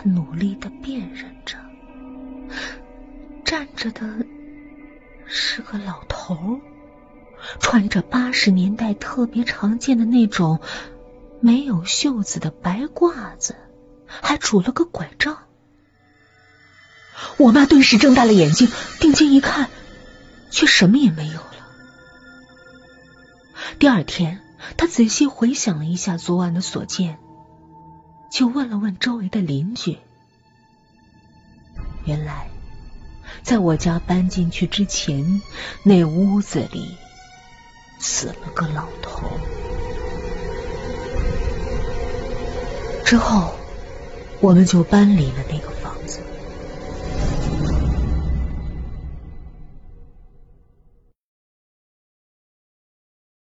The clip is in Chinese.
他努力的辨认着，站着的是个老头，穿着八十年代特别常见的那种没有袖子的白褂子，还拄了个拐杖。我妈顿时睁大了眼睛，定睛一看，却什么也没有了。第二天，她仔细回想了一下昨晚的所见。就问了问周围的邻居，原来在我家搬进去之前，那屋子里死了个老头。之后，我们就搬离了那个